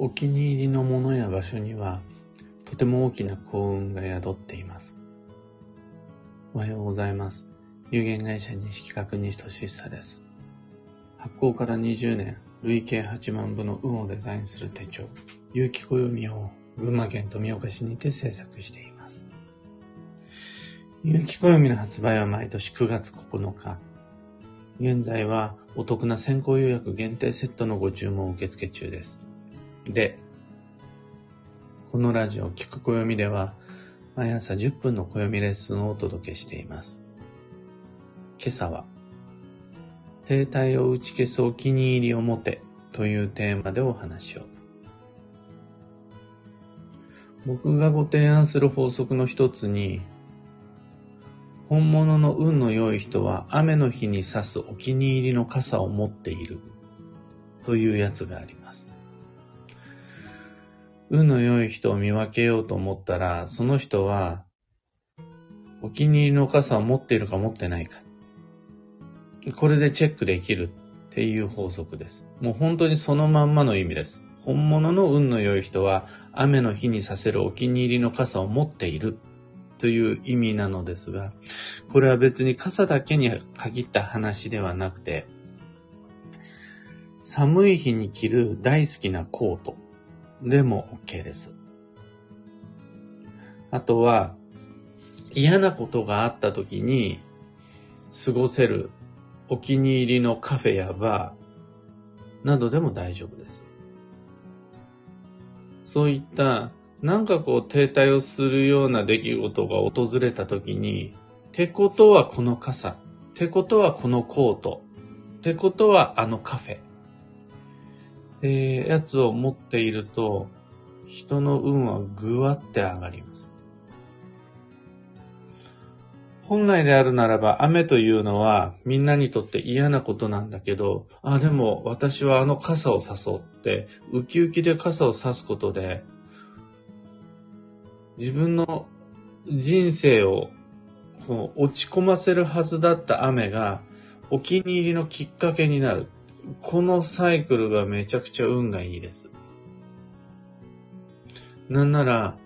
お気に入りのものや場所には、とても大きな幸運が宿っています。おはようございます。有限会社西企画西俊久です。発行から20年、累計8万部の運をデザインする手帳、有機暦を群馬県富岡市にて制作しています。有機暦の発売は毎年9月9日。現在はお得な先行予約限定セットのご注文を受付中です。で、このラジオ聞く暦では、毎朝10分の暦レッスンをお届けしています。今朝は、停滞を打ち消すお気に入りを持てというテーマでお話を。僕がご提案する法則の一つに、本物の運の良い人は雨の日に差すお気に入りの傘を持っているというやつがあります。運の良い人を見分けようと思ったら、その人は、お気に入りの傘を持っているか持ってないか。これでチェックできるっていう法則です。もう本当にそのまんまの意味です。本物の運の良い人は、雨の日にさせるお気に入りの傘を持っているという意味なのですが、これは別に傘だけに限った話ではなくて、寒い日に着る大好きなコート、でも OK です。あとは、嫌なことがあった時に過ごせるお気に入りのカフェやバーなどでも大丈夫です。そういったなんかこう停滞をするような出来事が訪れた時に、てことはこの傘、てことはこのコート、てことはあのカフェ、ってやつを持っていると、人の運はぐわって上がります。本来であるならば雨というのはみんなにとって嫌なことなんだけど、あ、でも私はあの傘を誘って、ウキウキで傘を差すことで、自分の人生を落ち込ませるはずだった雨がお気に入りのきっかけになる。このサイクルがめちゃくちゃ運がいいです。なんなら、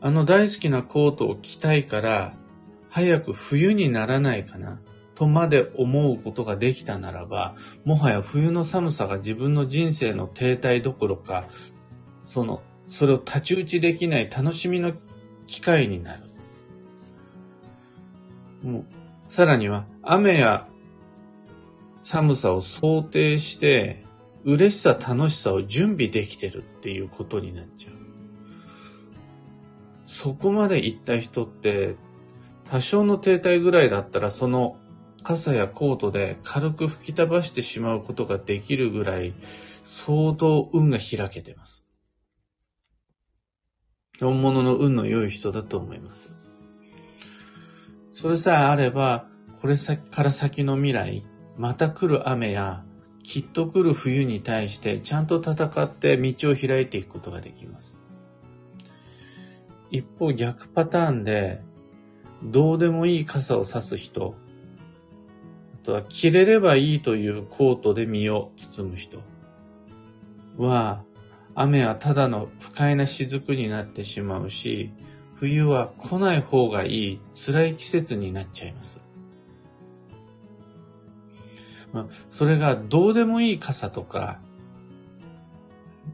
あの大好きなコートを着たいから、早く冬にならないかな、とまで思うことができたならば、もはや冬の寒さが自分の人生の停滞どころか、その、それを太刀打ちできない楽しみの機会になる。もう、さらには、雨や寒さを想定して、嬉しさ、楽しさを準備できてるっていうことになっちゃう。そこまで行った人って、多少の停滞ぐらいだったら、その傘やコートで軽く吹き飛ばしてしまうことができるぐらい、相当運が開けてます。本物の運の良い人だと思います。それさえあれば、これから先の未来、また来る雨や、きっと来る冬に対してちゃんと戦って道を開いていくことができます。一方逆パターンで、どうでもいい傘を差す人、あとは着れればいいというコートで身を包む人は、雨はただの不快な雫になってしまうし、冬は来ない方がいい辛い季節になっちゃいます。それがどうでもいい傘とか、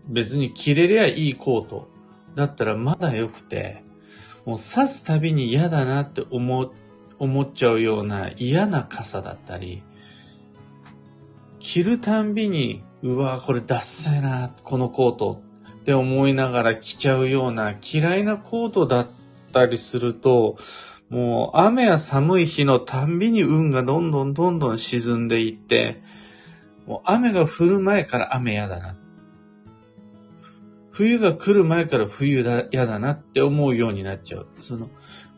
別に着れりゃいいコートだったらまだ良くて、もう刺すたびに嫌だなって思、思っちゃうような嫌な傘だったり、着るたんびに、うわこれダッサいな、このコートって思いながら着ちゃうような嫌いなコートだったりすると、もう雨や寒い日のたんびに運がどんどんどんどん沈んでいって、もう雨が降る前から雨やだな。冬が来る前から冬だ、嫌だなって思うようになっちゃう。その、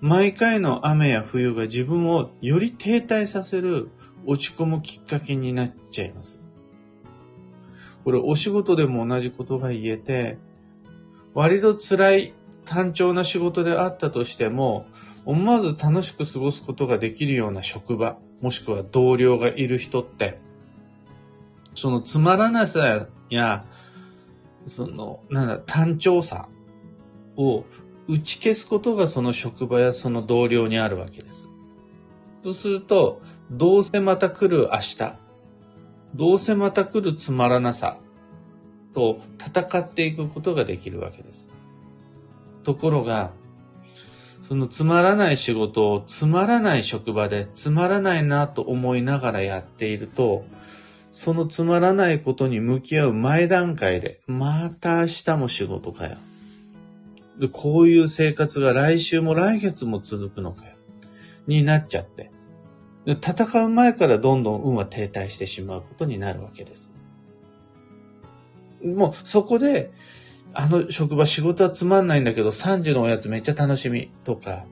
毎回の雨や冬が自分をより停滞させる落ち込むきっかけになっちゃいます。これお仕事でも同じことが言えて、割と辛い単調な仕事であったとしても、思わず楽しく過ごすことができるような職場、もしくは同僚がいる人って、そのつまらなさやその、なんだ、単調さを打ち消すことがその職場やその同僚にあるわけです。そうすると、どうせまた来る明日、どうせまた来るつまらなさと戦っていくことができるわけです。ところが、そのつまらない仕事をつまらない職場でつまらないなと思いながらやっていると、そのつまらないことに向き合う前段階で、また明日も仕事かよ。でこういう生活が来週も来月も続くのかよ。になっちゃって。で戦う前からどんどん運は停滞してしまうことになるわけです。もうそこで、あの職場仕事はつまんないんだけど3時のおやつめっちゃ楽しみとか、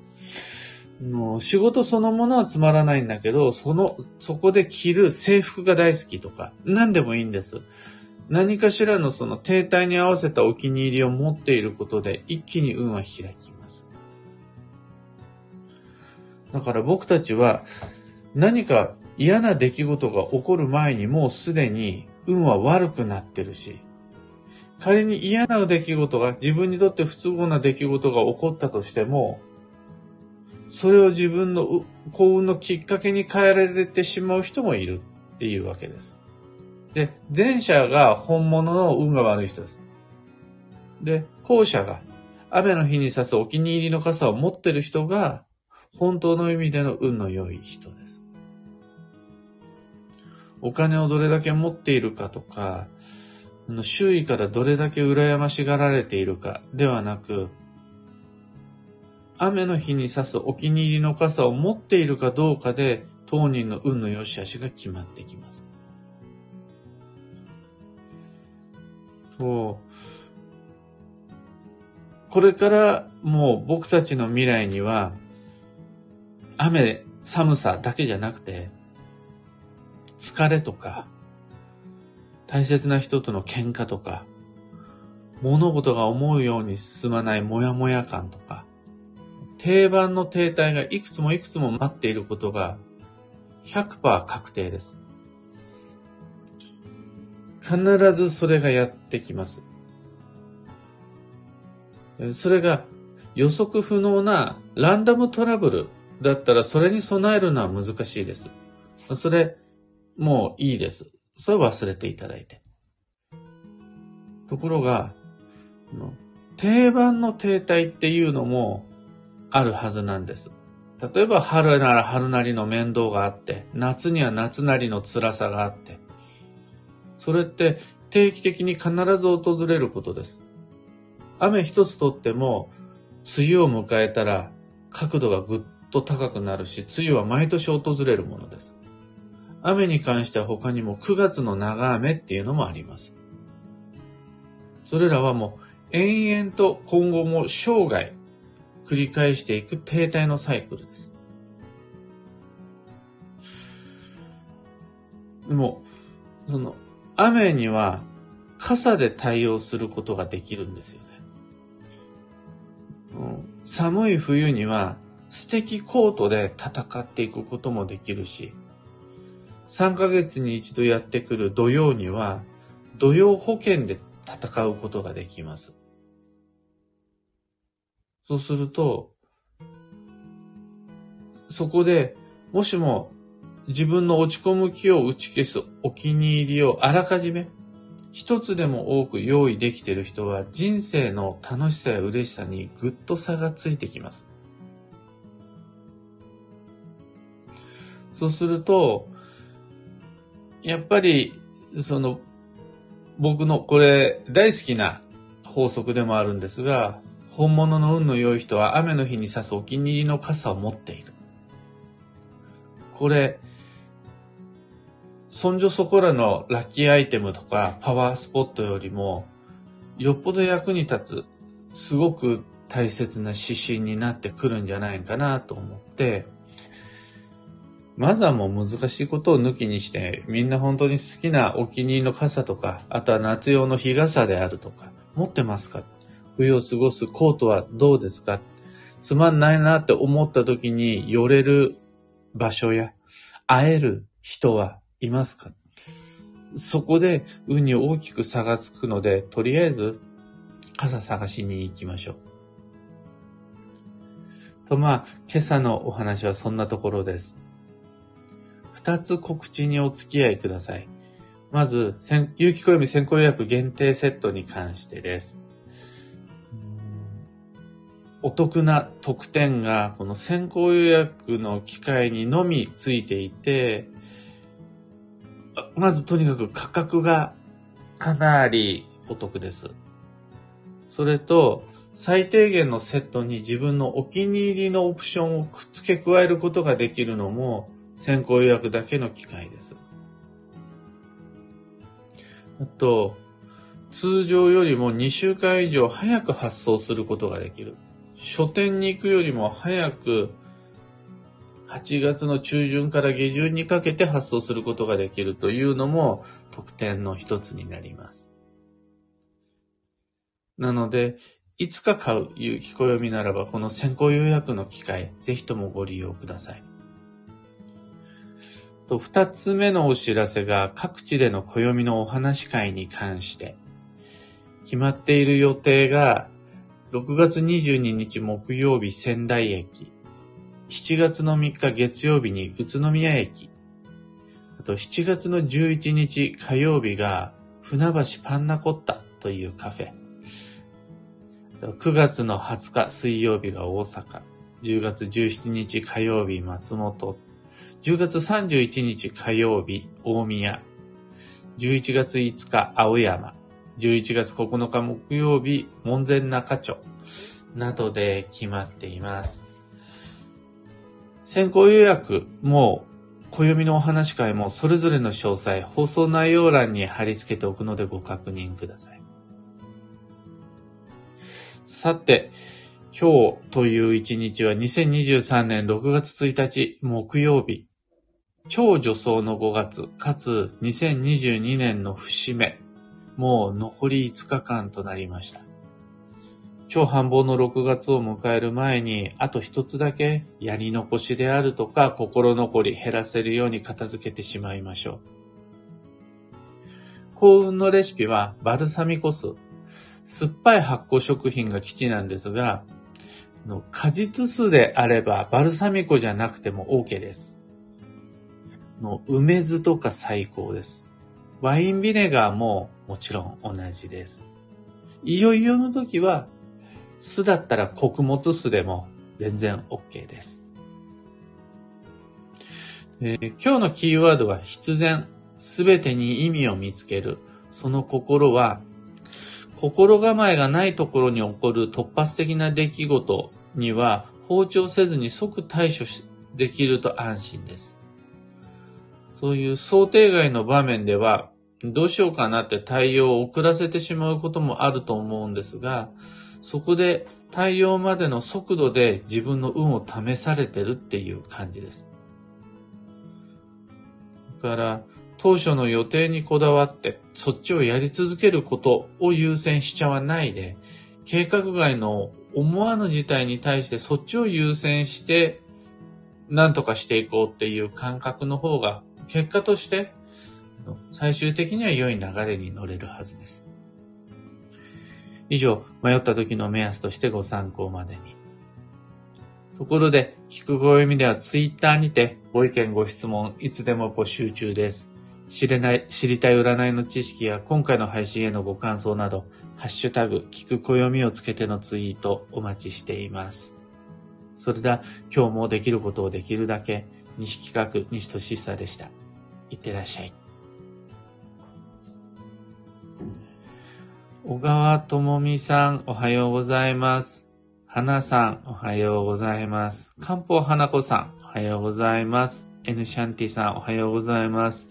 もう仕事そのものはつまらないんだけど、その、そこで着る制服が大好きとか、何でもいいんです。何かしらのその停滞に合わせたお気に入りを持っていることで一気に運は開きます。だから僕たちは何か嫌な出来事が起こる前にもうすでに運は悪くなってるし、仮に嫌な出来事が自分にとって不都合な出来事が起こったとしても、それを自分の幸運のきっかけに変えられてしまう人もいるっていうわけです。で、前者が本物の運が悪い人です。で、後者が雨の日に差すお気に入りの傘を持ってる人が本当の意味での運の良い人です。お金をどれだけ持っているかとか、周囲からどれだけ羨ましがられているかではなく、雨の日に差すお気に入りの傘を持っているかどうかで、当人の運の良し悪しが決まってきます。そう。これからもう僕たちの未来には、雨、寒さだけじゃなくて、疲れとか、大切な人との喧嘩とか、物事が思うように進まないモヤモヤ感とか、定番の停滞がいくつもいくつも待っていることが100%確定です。必ずそれがやってきます。それが予測不能なランダムトラブルだったらそれに備えるのは難しいです。それ、もういいです。それ忘れていただいて。ところが、定番の停滞っていうのもあるはずなんです。例えば春なら春なりの面倒があって、夏には夏なりの辛さがあって、それって定期的に必ず訪れることです。雨一つとっても、梅雨を迎えたら角度がぐっと高くなるし、梅雨は毎年訪れるものです。雨に関しては他にも9月の長雨っていうのもあります。それらはもう延々と今後も生涯繰り返していく停滞のサイクルです。でも、その雨には傘で対応することができるんですよね。寒い冬には素敵コートで戦っていくこともできるし、3ヶ月に一度やってくる土曜には、土曜保険で戦うことができます。そうすると、そこで、もしも自分の落ち込む気を打ち消すお気に入りをあらかじめ一つでも多く用意できている人は人生の楽しさや嬉しさにぐっと差がついてきます。そうすると、やっぱり、その、僕のこれ大好きな法則でもあるんですが、本物の運の良い人は雨の日に差すお気に入りの傘を持っている。これ、そんじょそこらのラッキーアイテムとかパワースポットよりも、よっぽど役に立つ、すごく大切な指針になってくるんじゃないかなと思って、まずはもう難しいことを抜きにして、みんな本当に好きなお気に入りの傘とか、あとは夏用の日傘であるとか、持ってますか？冬を過ごすコートはどうですか？つまんないなって思った時に寄れる場所や会える人はいますか？そこで運に大きく差がつくので、とりあえず傘探しに行きましょう。とまあ、今朝のお話はそんなところです。二つ告知にお付き合いください。まず、有機暦先行予約限定セットに関してです。お得な特典がこの先行予約の機会にのみついていて、まずとにかく価格がかなりお得です。それと、最低限のセットに自分のお気に入りのオプションをくっつけ加えることができるのも先行予約だけの機会です。あと、通常よりも2週間以上早く発送することができる。書店に行くよりも早く8月の中旬から下旬にかけて発送することができるというのも特典の一つになります。なので、いつか買ういう聞こ読みならば、この先行予約の機会、ぜひともご利用ください。と、二つ目のお知らせが、各地での暦のお話会に関して、決まっている予定が、6月22日木曜日仙台駅、7月の3日月曜日に宇都宮駅、あと7月の11日火曜日が船橋パンナコッタというカフェ、9月の20日水曜日が大阪、10月17日火曜日松本、10月31日火曜日大宮、11月5日青山、11月9日木曜日門前仲町などで決まっています。先行予約も暦のお話会もそれぞれの詳細、放送内容欄に貼り付けておくのでご確認ください。さて、今日という一日は2023年6月1日木曜日。超助走の5月、かつ2022年の節目。もう残り5日間となりました。超繁忙の6月を迎える前に、あと一つだけやり残しであるとか心残り減らせるように片付けてしまいましょう。幸運のレシピはバルサミコ酢酸っぱい発酵食品が基地なんですが、果実酢であればバルサミコじゃなくても OK です。の梅酢とか最高です。ワインビネガーももちろん同じです。いよいよの時は酢だったら穀物酢でも全然 OK です。えー、今日のキーワードは必然、すべてに意味を見つける。その心は心構えがないところに起こる突発的な出来事には放置せずに即対処できると安心です。そういう想定外の場面ではどうしようかなって対応を遅らせてしまうこともあると思うんですが、そこで対応までの速度で自分の運を試されてるっていう感じです。だから、当初の予定にこだわって、そっちをやり続けることを優先しちゃわないで、計画外の思わぬ事態に対してそっちを優先して、何とかしていこうっていう感覚の方が、結果として、最終的には良い流れに乗れるはずです。以上、迷った時の目安としてご参考までに。ところで、聞くご読みではツイッターにてご意見ご質問いつでも募集中です。知れない、知りたい占いの知識や今回の配信へのご感想など、ハッシュタグ、聞く暦をつけてのツイートお待ちしています。それでは、今日もできることをできるだけ、西企画、西俊久でした。いってらっしゃい。小川智美さん、おはようございます。花さん、おはようございます。漢方花子さん、おはようございます。N シャンティさん、おはようございます。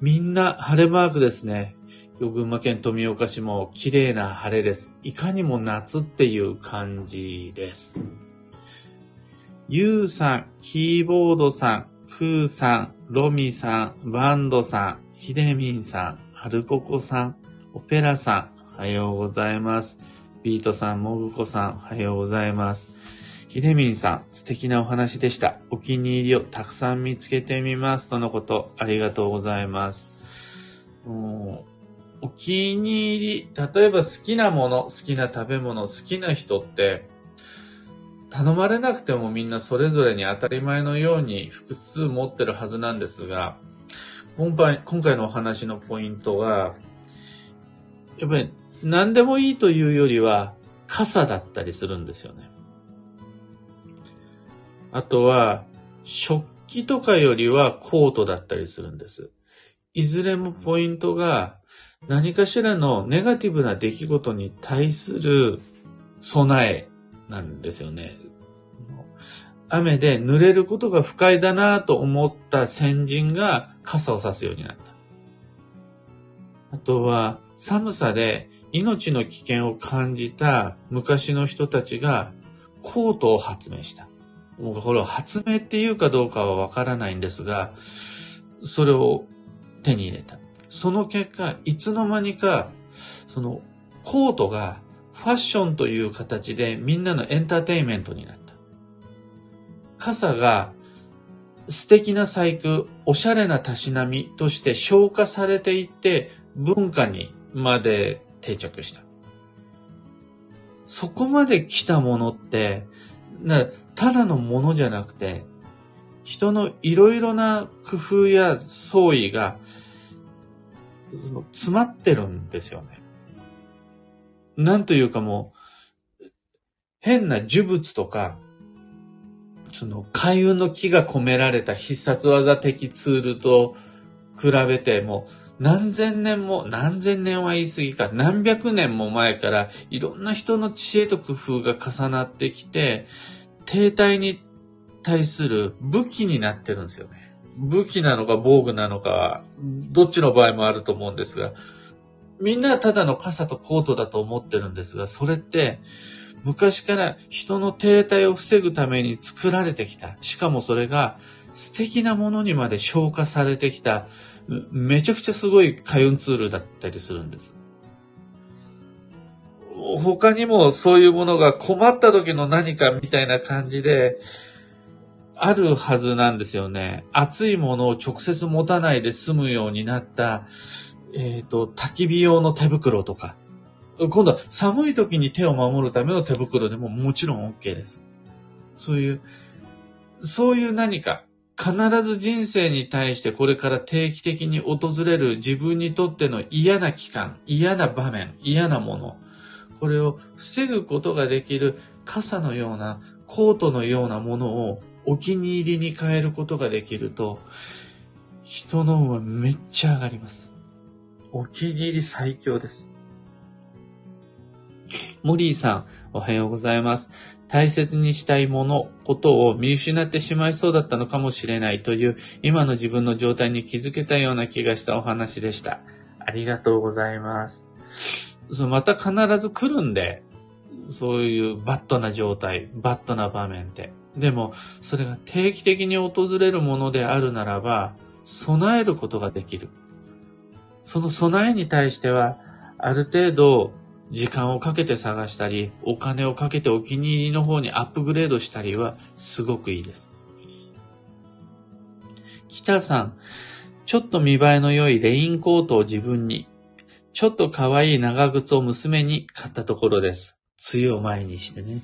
みんな晴れマークですね。群馬県富岡市も綺麗な晴れです。いかにも夏っていう感じです。ゆうさん、キーボードさん、クーさん、ロミさん、バンドさん、ヒデミンさん、ハルココさん、オペラさん、おはようございます。ビートさん、モグコさん、おはようございます。ひでみんさん、素敵なお話でした。お気に入りをたくさん見つけてみます。とのこと、ありがとうございます。お気に入り、例えば好きなもの、好きな食べ物、好きな人って、頼まれなくてもみんなそれぞれに当たり前のように複数持ってるはずなんですが、今回今回のお話のポイントが、やっぱり何でもいいというよりは傘だったりするんですよね。あとは、食器とかよりはコートだったりするんです。いずれもポイントが何かしらのネガティブな出来事に対する備えなんですよね。雨で濡れることが不快だなと思った先人が傘を差すようになった。あとは寒さで命の危険を感じた昔の人たちがコートを発明した。もうこれを発明っていうかどうかはわからないんですが、それを手に入れた。その結果、いつの間にか、そのコートがファッションという形でみんなのエンターテインメントになった。傘が素敵な細工、おしゃれなたしなみとして消化されていって文化にまで定着した。そこまで来たものって、ただのものじゃなくて、人のいろいろな工夫や創意がその詰まってるんですよね。なんというかもう、変な呪物とか、その開運の木が込められた必殺技的ツールと比べてもう、何千年も、何千年は言い過ぎか、何百年も前からいろんな人の知恵と工夫が重なってきて、停滞に対する武器になってるんですよね。武器なのか防具なのか、どっちの場合もあると思うんですが、みんなただの傘とコートだと思ってるんですが、それって昔から人の停滞を防ぐために作られてきた。しかもそれが素敵なものにまで消化されてきた、めちゃくちゃすごい開運ツールだったりするんです。他にもそういうものが困った時の何かみたいな感じで、あるはずなんですよね。熱いものを直接持たないで済むようになった、えっ、ー、と、焚き火用の手袋とか。今度は寒い時に手を守るための手袋でももちろん OK です。そういう、そういう何か、必ず人生に対してこれから定期的に訪れる自分にとっての嫌な期間、嫌な場面、嫌なもの、これを防ぐことができる傘のような、コートのようなものをお気に入りに変えることができると、人の運はめっちゃ上がります。お気に入り最強です。モリーさん、おはようございます。大切にしたいもの、ことを見失ってしまいそうだったのかもしれないという、今の自分の状態に気づけたような気がしたお話でした。ありがとうございます。そまた必ず来るんで、そういうバッドな状態、バッドな場面って。でも、それが定期的に訪れるものであるならば、備えることができる。その備えに対しては、ある程度、時間をかけて探したり、お金をかけてお気に入りの方にアップグレードしたりは、すごくいいです。北さん、ちょっと見栄えの良いレインコートを自分に、ちょっと可愛い長靴を娘に買ったところです。梅雨を前にしてね。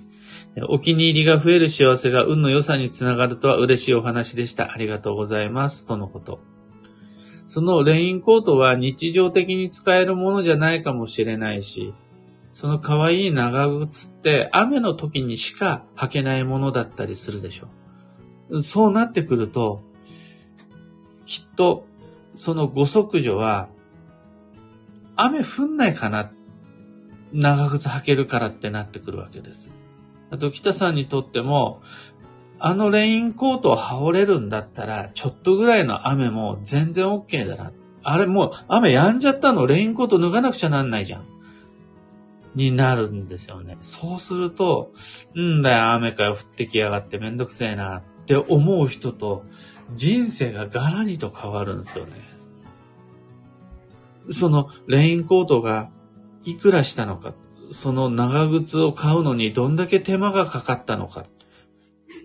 お気に入りが増える幸せが運の良さにつながるとは嬉しいお話でした。ありがとうございます。とのこと。そのレインコートは日常的に使えるものじゃないかもしれないし、その可愛い長靴って雨の時にしか履けないものだったりするでしょ。そうなってくると、きっとそのご息女は雨降んないかな長靴履けるからってなってくるわけです。あと、北さんにとっても、あのレインコートを羽織れるんだったら、ちょっとぐらいの雨も全然 OK だな。あれもう雨止んじゃったの、レインコート脱がなくちゃなんないじゃん。になるんですよね。そうすると、んだよ、雨かよ、降ってきやがってめんどくせえなって思う人と、人生がガラリと変わるんですよね。そのレインコートがいくらしたのか。その長靴を買うのにどんだけ手間がかかったのか。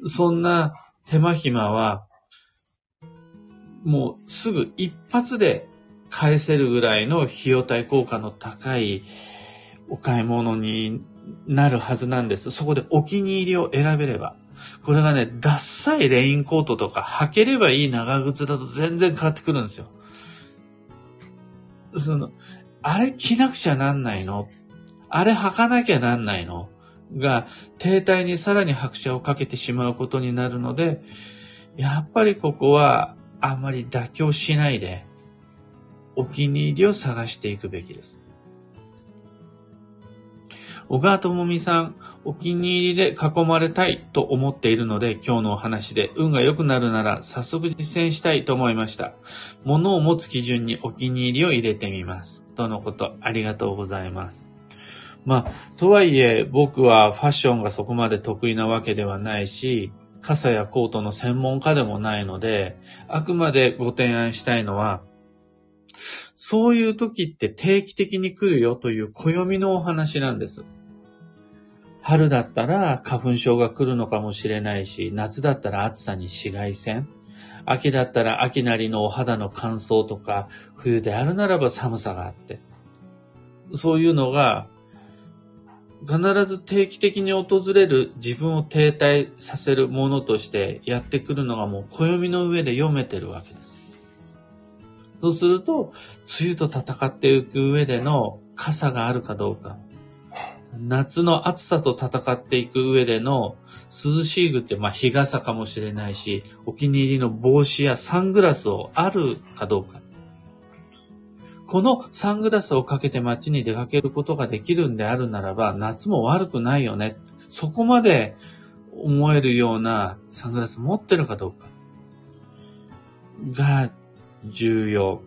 そんな手間暇は、もうすぐ一発で返せるぐらいの費用対効果の高いお買い物になるはずなんです。そこでお気に入りを選べれば。これがね、ダッサいレインコートとか履ければいい長靴だと全然変わってくるんですよ。その、あれ着なくちゃなんないの？あれ履かなきゃなんないの？が、停滞にさらに拍車をかけてしまうことになるので、やっぱりここはあまり妥協しないで、お気に入りを探していくべきです。小川智美さん、お気に入りで囲まれたいと思っているので、今日のお話で運が良くなるなら早速実践したいと思いました。物を持つ基準にお気に入りを入れてみます。とのこと、ありがとうございます。まあ、とはいえ僕はファッションがそこまで得意なわけではないし、傘やコートの専門家でもないので、あくまでご提案したいのは、そういう時って定期的に来るよという暦のお話なんです。春だったら花粉症が来るのかもしれないし、夏だったら暑さに紫外線、秋だったら秋なりのお肌の乾燥とか、冬であるならば寒さがあって、そういうのが必ず定期的に訪れる自分を停滞させるものとしてやってくるのがもう暦の上で読めてるわけです。そうすると、梅雨と戦っていく上での傘があるかどうか、夏の暑さと戦っていく上での涼しい靴、まあ日傘かもしれないし、お気に入りの帽子やサングラスをあるかどうか。このサングラスをかけて街に出かけることができるんであるならば、夏も悪くないよね。そこまで思えるようなサングラス持ってるかどうかが重要。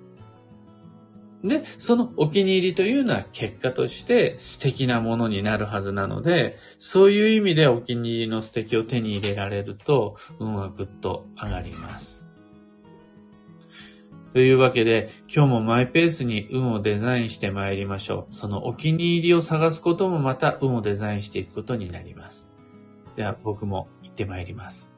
で、そのお気に入りというのは結果として素敵なものになるはずなので、そういう意味でお気に入りの素敵を手に入れられると、運はぐっと上がります。というわけで、今日もマイペースに運をデザインして参りましょう。そのお気に入りを探すこともまた運をデザインしていくことになります。では僕も行って参ります。